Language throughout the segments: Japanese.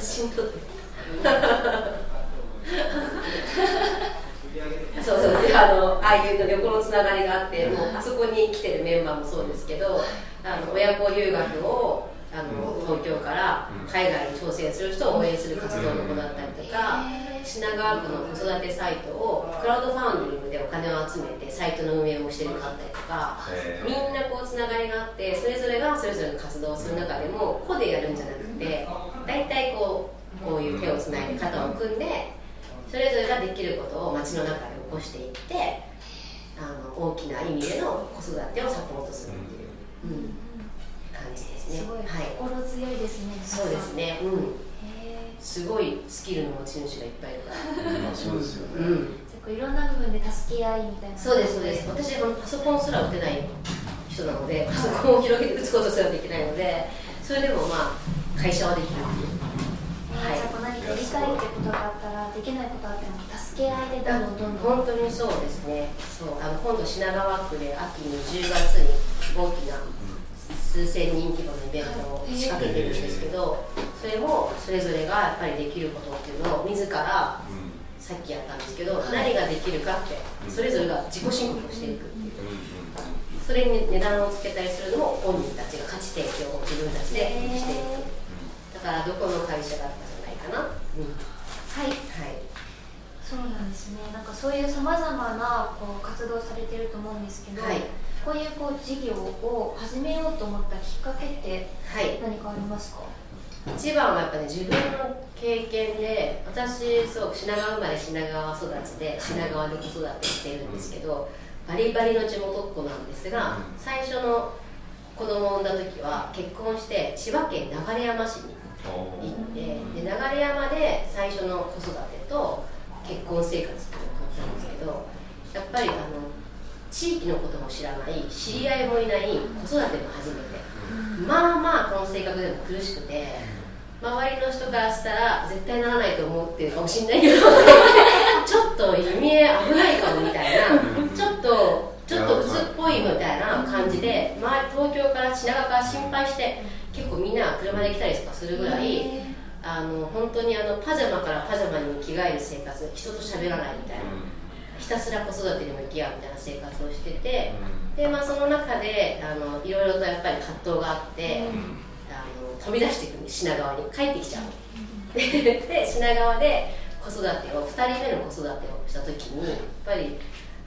写真撮ってそうそう。であのああいう横のつながりがあってもうあそこに来てるメンバーもそうですけどあの親子留学をあの東京から海外に挑戦する人を応援する活動を行ったりとか品川区の子育てサイトをクラウドファンディングでお金を集めてサイトの運営もしてるかったりとかみんなこうつながりがあってそれぞれがそれぞれの活動をする中でも個でやるんじゃなくて大体こうこういう手をつないで肩を組んでそれぞれができることを街の中で起こしていってあの大きな意味での子育てをサポートするっていう、うん、感じですね。すごい、心強いですね。そうですね。うん。すごいスキルの持ち主がいっぱいいるから。まあそうですよね。うん。いろんな部分で助け合いみたいな。そうですそうです。私はパソコンすら打てない人なので、パソコンを広げて打つことすらできないので、それでもまあ会社はできるっていう。はい、じゃあ何かやりたいってことがあったらできないことあっても助け合いでどんどんどんどん。本当にそうですね。そうあの今度品川区で秋に10月に大きな数千人規模のイベントを仕掛けてるんですけどそれもそれぞれがやっぱりできることっていうのを自らさっきやったんですけど何ができるかってそれぞれが自己申告をしていく。っていうそれに値段をつけたりするのも本人たちが価値提供を自分たちでしていくだからどこの会社だったじゃないかな、うん、はい、はい。そうなんですね。なんかそういうさまざまなこう活動されてると思うんですけど、はい、こういうこう事業を始めようと思ったきっかけって何かありますか、はい、一番はやっぱね自分の経験で私そう品川生まれ品川育ちで品川で子育てしているんですけど、バリバリの地元っ子なんですが、最初の子供を産んだ時は結婚して千葉県流山市に行ってで流山で最初の子育てと結婚生活っていうのをったんですけどやっぱりあの地域のことも知らない知り合いもいない子育ても初めて。まあまあこの性格でも苦しくて周りの人からしたら絶対ならないと思ってるかもしれないけど ちょっと弓枝危ないかもみたいなちょっとちょっと鬱っぽいみたいな感じで周り東京から品川から心配して結構みんな車で来たりとかするぐらいあの本当にあのパジャマからパジャマに着替える生活人と喋らないみたいな、ひたすら子育てに向き合うみたいな生活をしてて、でまあ、その中であのいろいろとやっぱり葛藤があって、あの飛び出していく品川に帰ってきちゃう。で品川で子育てを2人目の子育てをした時にやっぱり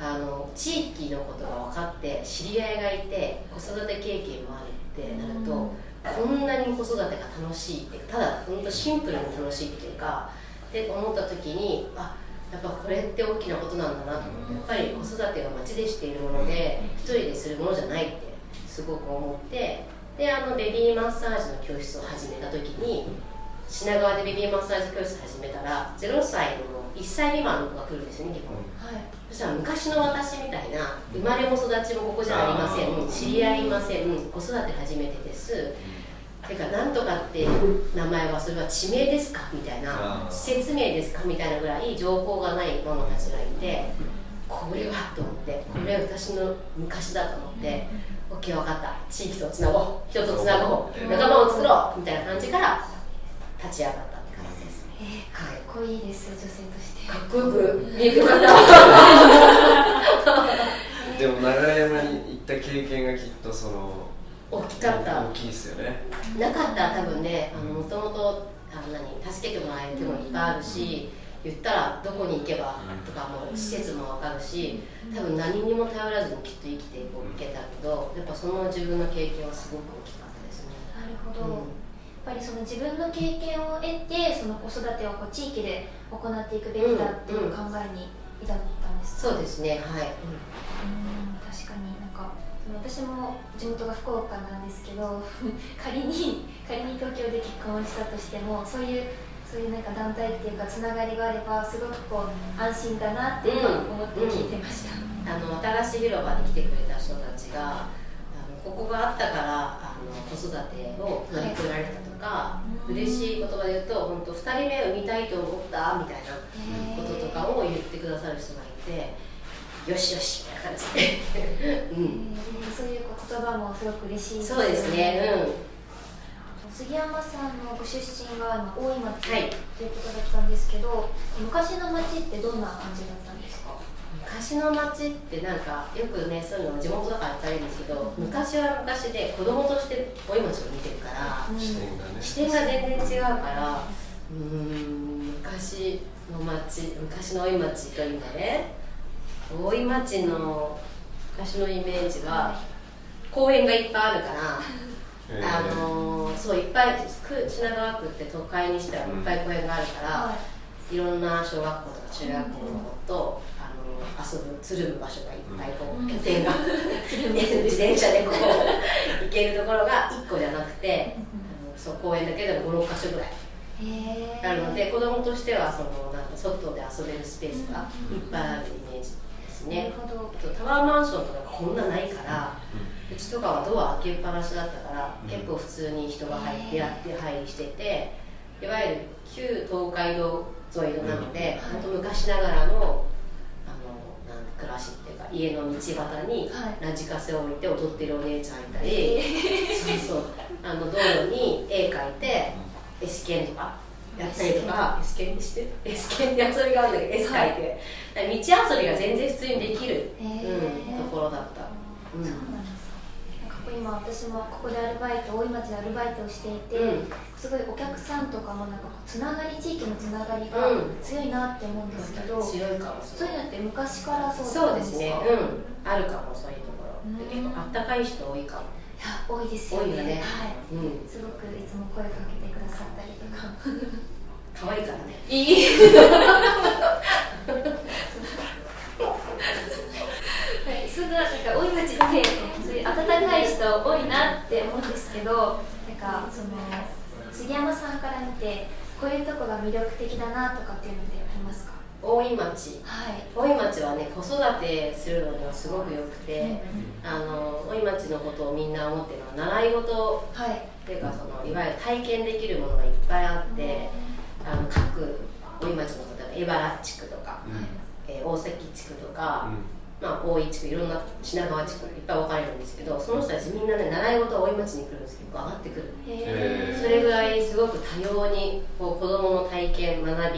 あの地域のことが分かって知り合いがいて子育て経験もあるってなると、こんなに子育てが楽しいってただ本当シンプルに楽しいっていうかって思った時にあやっぱこれって大きなことなんだなと。思ってやっぱり子育てが街でしているもので一人でするものじゃないってすごく思ってであのベビーマッサージの教室を始めた時に品川でベビーマッサージ教室始めたら0歳の1歳未満の子が来るんですよね基本、はい、そしたら昔の私みたいな生まれも育ちもここじゃありません知り合いません子育て初めてですてかなんとかって名前はそれは地名ですか？みたいな施設名ですか？みたいなぐらい情報がないママたちがいてこれはと思ってこれは私の昔だと思って OK 分かった。地域とつなごう。人とつなごう。仲間を作ろうみたいな感じから立ち上がったって感じです、えー、かっこいいです女性として。かっこよく見えてよかったでも長山に行った経験がきっとその大きかった。大きいですよね。なかったら多分ねもともと助けてもらえる手もいっぱいあるし、言ったらどこに行けばとかも施設も分かるし多分何にも頼らずにきっと生きていこういけたけどやっぱその自分の経験はすごく大きかったですね。なるほど、うん、やっぱりその自分の経験を得てその子育てをこう地域で行っていくべきだっていう考えに至ったんですか、うんうん、そうですね。はい、うん、確かになんか私も地元が福岡なんですけど 仮に仮に東京で結婚したとしてもそういうそういうなんか団体っていうかつながりがあればすごくこう安心だなって今思って聞いてました、うん。うん、あの新しい広場に来てくれた人たちがあのここがあったからあの子育てを乗り越えられたとか、はい、嬉しい言葉で言うと本当2人目産みたいと思ったみたいなこととかを言ってくださる人がいて。よしよしみたいな感じで、うん、そういう言葉もすごく嬉しいですね。そうですね。うん杉山さんのご出身が今大井町はい。ということだったんですけど、昔の町ってどんな感じだったんですか？昔の町ってなんかよくねそういうの地元だから言ったらいいんですけど昔は昔で子供として大井町を見てるからうん。視点がね視点が全然違うからうーん昔の町昔の大井町というかね大井町の昔のイメージは公園がいっぱいあるからえー。あのーそういっぱいく品川区って都会にしてはいっぱい公園があるから、はい。ろんな小学校とか中学校の子と、あのー遊ぶつるむ場所がいっぱいこう、うん。拠点が 自転車でこう行けるところが1個じゃなくて、あのそう公園だけでも56箇所ぐらい。へえあるので子供としてはそのなんか外で遊べるスペースがいっぱいあるイメージですなねる、ほど。あとタワーマンションとかこんなないからうちとかはドア開けっぱなしだったから、うん。結構普通に人が入ってやって入りしてていわゆる旧東海道沿いのなので、うん。本当昔ながらのあのなん暮らしっていうか家の道端にはい。ラジカセを置いて踊ってるお姉ちゃんいたり、そうそう。あの道路に絵描いて S 剣とかやったりとか S 剣にして？S 剣で遊びがあるんだけど S 描いて、道遊びが全然普通にできる、うん、ところだった、うん。そうなんです。か今私もここでアルバイト大井町でアルバイトをしていて、うん。すごいお客さんとかもなんかつながり地域のつながりがうん。強いなって思うんですけど、強いかもそういうのって昔からそうですね。うん。あるかもそういうところ。結構あったかい人多いかも多いですよね。ね。はい。うん。すごくいつも声かけてくださったりとか。可愛いからね。いい。はい、そんななんか大井町ってそういう温かい人多いなって思うんですけどなんかその杉山さんから見てこういうとこが魅力的だなとかっていうのでありますか？大井町。はい。大井町はね子育てするのにはすごくよくて、あの大井町のことをみんな思ってるのは習い事。はい。っていうかそのいわゆる体験できるものがいっぱいあって、あの各大井町の例えば江原地区とか、えー大崎地区とか、まあ、大井地区いろんな品川地区いっぱい分かれるんですけどその人たちみんなね習い事は大井町に来るんですけど上がってくる。それぐらいすごく多様にこう子どもの体験学び、まあ、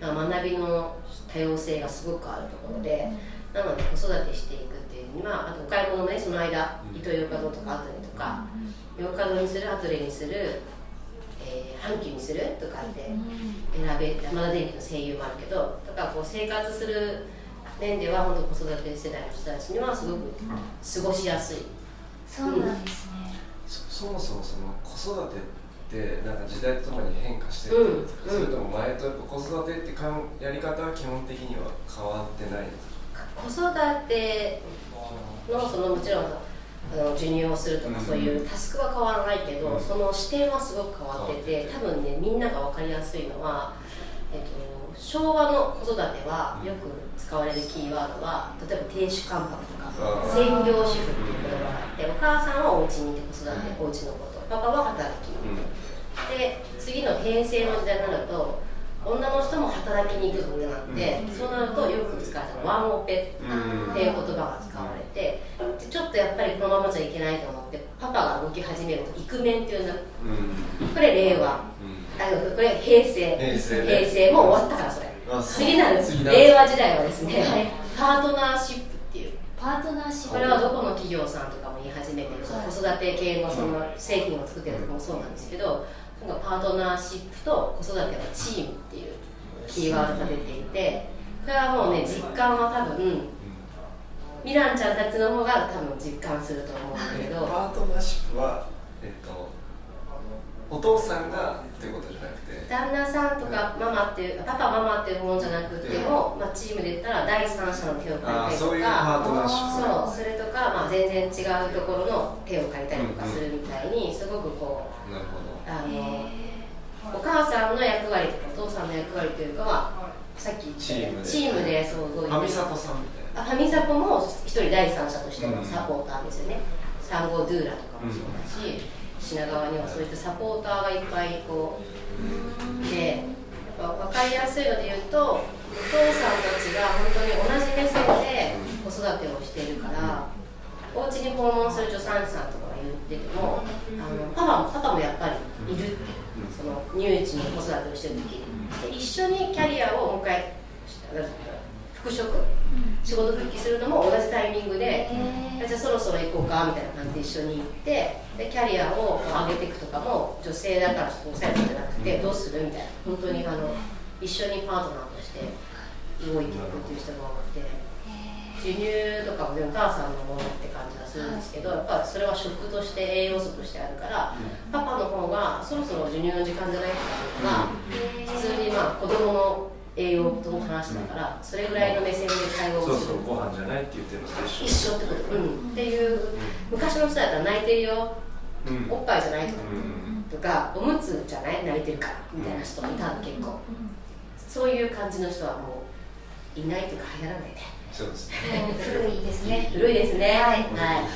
学びの多様性がすごくあるところでなので子育てしていくっていうにはあとお買い物もねその間うん。イトーヨーカドーとかアトレとかヨーカドーにするアトレにする、えー、阪急にするとかって選べ山田電機の声優もあるけどだからこう生活する面では本当子育て世代の人たちにはすごく過ごしやすい。そうなんですね、そそもそもその子育てってなんか時代とともに変化してるんですか、うん。それとも前とやっぱ子育てってかんやり方は基本的には変わってない子育てのそのもちろんあの授乳をするとかうん。そういうタスクは変わらないけど、うん。その視点はすごく変わってて変多分ねみんなが分かりやすいのは、えっと、昭和の子育てはよく使われるキーワードは例えば亭主関白とか専業主婦っていう言葉があってお母さんはお家にいて子育てお家のこと。パパは働きに行くで次の平成の時代になると女の人も働きに行くぞってなって、うん。そうなるとよく使われたのワンオペうんっていう言葉が使われてでちょっとやっぱりこのままじゃいけないと思ってパパが動き始めるとイクメンっていうんだ。うん。これ令和。うん。これ平成。平成ね平成もう終わったからそれ。次なる令和時代はですね、はい。パートナーシップっていう。パートナーシップ。これはどこの企業さんとかも言い始めてる、はい子育て系のその製品を作ってるとこもそうなんですけど、なんかパートナーシップと子育てのチームっていうキーワードが出ていてこれはもうね実感は多分ミランちゃんたちの方が多分実感すると思うんだけど。パートナーシップはえっとお父さんがっていうことじゃなくて。旦那さんとかママっていうパパママっていうものじゃなくても、まあ、チームで言ったら第三者の手を借りたりとあーそういうかパートナーシップそうそれとか、まあ、全然違うところの手を借りたりとかするみたいにすごくこうなるほど。あのお母さんの役割とかお父さんの役割というかはさっき言ったチーチームで。ムでそう動いてファミサトさんみたいな。あファミサポも一人第三者としてのサポーターですよね、産後ドゥーラとかもそうだし、品川にはそういったサポーターがいっぱいこうでやっぱ分かりやすいので言うとお父さんたちが本当に同じ目線で子育てをしているからお家に訪問する助産師さんとかが言っててもあのパパもパパもやっぱりいるってその乳児の子育てをしてる時で一緒にキャリアをもう一回復職仕事復帰するのも同じタイミングで、じゃあそろそろ行こうかみたいな感じで一緒に行ってでキャリアを上げていくとかも女性だからちょっと抑えるんじゃなくて、どうするみたいな。本当にあの一緒にパートナーとして動いていくっていう人が多くて。授乳とかもでもお母さんのものって感じがするんですけどやっぱそれは食として栄養素としてあるから、パパの方がそろそろ授乳の時間じゃないかな普通にまあ子供の栄養との話だから、それぐらいの目線で対応する。そうそうご飯じゃないって言ってるのと一緒。ってこと、うん、っていう昔の人だったら泣いてるよ、うん、おっぱいじゃないとか、とかおむつじゃない？泣いてるから。みたいな人もいたの結構、そういう感じの人はもういないというか流行らないでそうですね。古いですね。古いですね。はい、は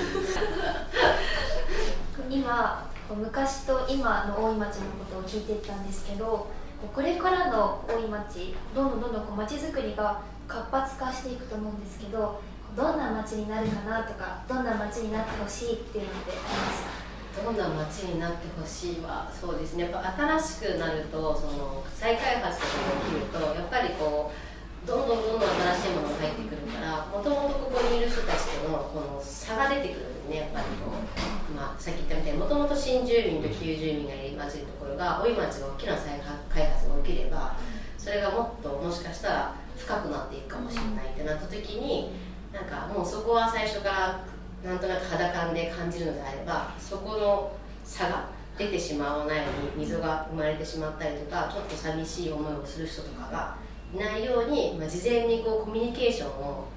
い、今昔と今の大井町のことを聞いてたんですけどこれからの大井町どんどんどんどんこう町づくりが活発化していくと思うんですけどどんな町になるかなとかどんな町になってほしいっていうのってありますどんな街になってほしいはそうですね。やっぱ新しくなるとその再開発とかが起きるとやっぱりこうどんどんどんどん新しいものが入ってくるからもともとここにいる人たちとのこの差が出てくるんでねやっぱりこう、まあ、さっき言ったみたいにもともと新住民と旧住民が入り混じるところが大井町が大きな再開発起きればそれがもっともしかしたら深くなっていくかもしれないってなった時になんかもうそこは最初からなんとなく肌感で感じるのであればそこの差が出てしまわないように溝が生まれてしまったりとかちょっと寂しい思いをする人とかがいないように、まあ、事前にこうコミュニケーションを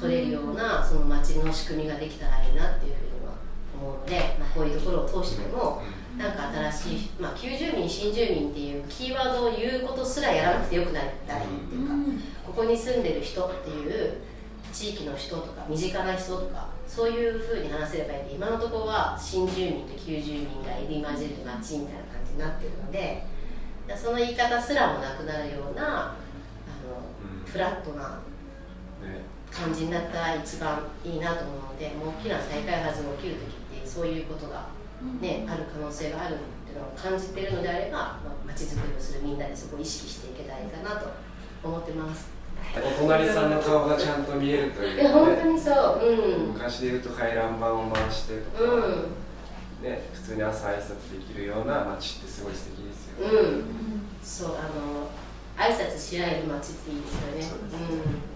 取れるようなその街の仕組みができたらいいなっていうふうには思うので、まあ、こういうところを通してもなんか新しい、まあ、旧住民新住民っていうキーワードを言うことすらやらなくてよくなったらいいっていうか、ここに住んでる人っていう地域の人とか身近な人とかそういうふうに話せればいいんで今のところは新住民と旧住民が入り混じる街みたいな感じになってるのでその言い方すらもなくなるようなあの、フラットな感じになったら一番いいなと思うのでもう大きな再開発が起きる時ってそういうことがね、ある可能性があるっていうのを感じているのであれば、まあ、街づくりをするみんなでそこを意識していけたらいいかなと思ってます。お隣さんの顔がちゃんと見えるという、ね、いや本当にそう、うん、昔でいうと回覧板を回してとか、うん、ね、普通に朝挨拶できるような街ってすごい素敵ですよね、うん、そうあの挨拶し合える街っていいですよね。うん、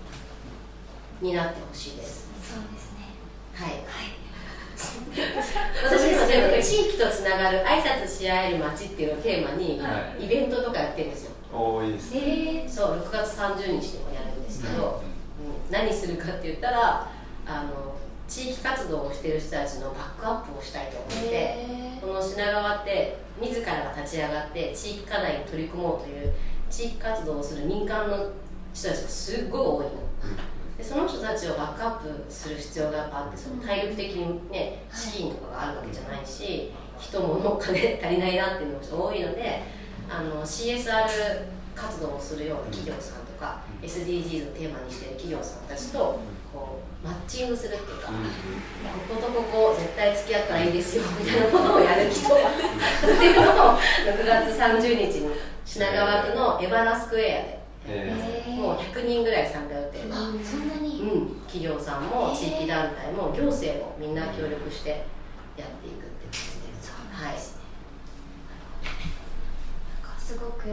になってほしいです。そうですね。はい、はい。私今全部地域とつながる挨拶し合える街っていうのをテーマに、イベントとかやってるんですよ。多いです、ね、えー、そう6月30日でもやるんですけど、うん、何するかって言ったらあの地域活動をしている人たちのバックアップをしたいと思って、えー、この品川って自らが立ち上がって地域課題に取り組もうという地域活動をする民間の人たちがすごい多いの。でその人たちをバックアップする必要がやっぱあってその体力的にね資金とかがあるわけじゃないし人も金足りないなっていうのが多いのであの CSR 活動をするような企業さんとか、うん、SDGs をテーマにしている企業さんたちとこうマッチングするっていうか、うん、こことここ絶対付き合ったらいいですよみたいなことをやる人 っていうのを6月30日に品川区のエバラスクエアで。えー、もう100人ぐらい参加予定。の、そんなに、うん、企業さんも地域団体も行政もみんな協力してやっていくって感じです。はい。すごく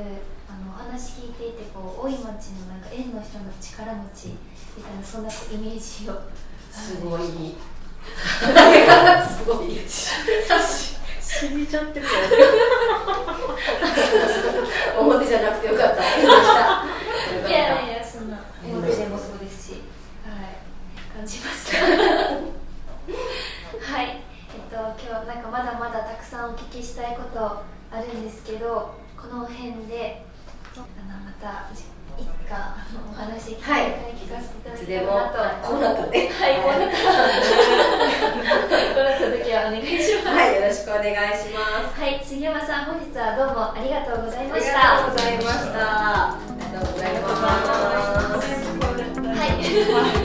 あのお話聞いていてこう大井町のなんか縁の人の力持ちみたいなそんなイメージを。すごい。すごい。死んじゃってる表 じゃなくてよかったいやいやそんな表でもそうですしはい感じました。はい。えっと今日なんかまだまだたくさんお聞きしたいことあるんですけどこの辺であのまたいつかお話聞かせていただきたいなと、こうなったね。はいこうなった。こうなった時はお願いします。はいよろしくお願いします。はい杉山さん本日はどうもありがとうございました。ありがとうございました。ありがとうございます。はい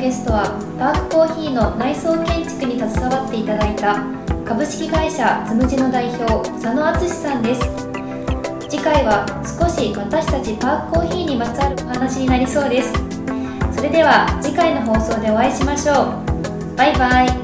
ゲストはパークコーヒーの内装建築に携わっていただいた株式会社つむじの代表佐野敦さんです。次回は少し私たちパークコーヒーにまつわるお話になりそうです。それでは次回の放送でお会いしましょう。バイバイ。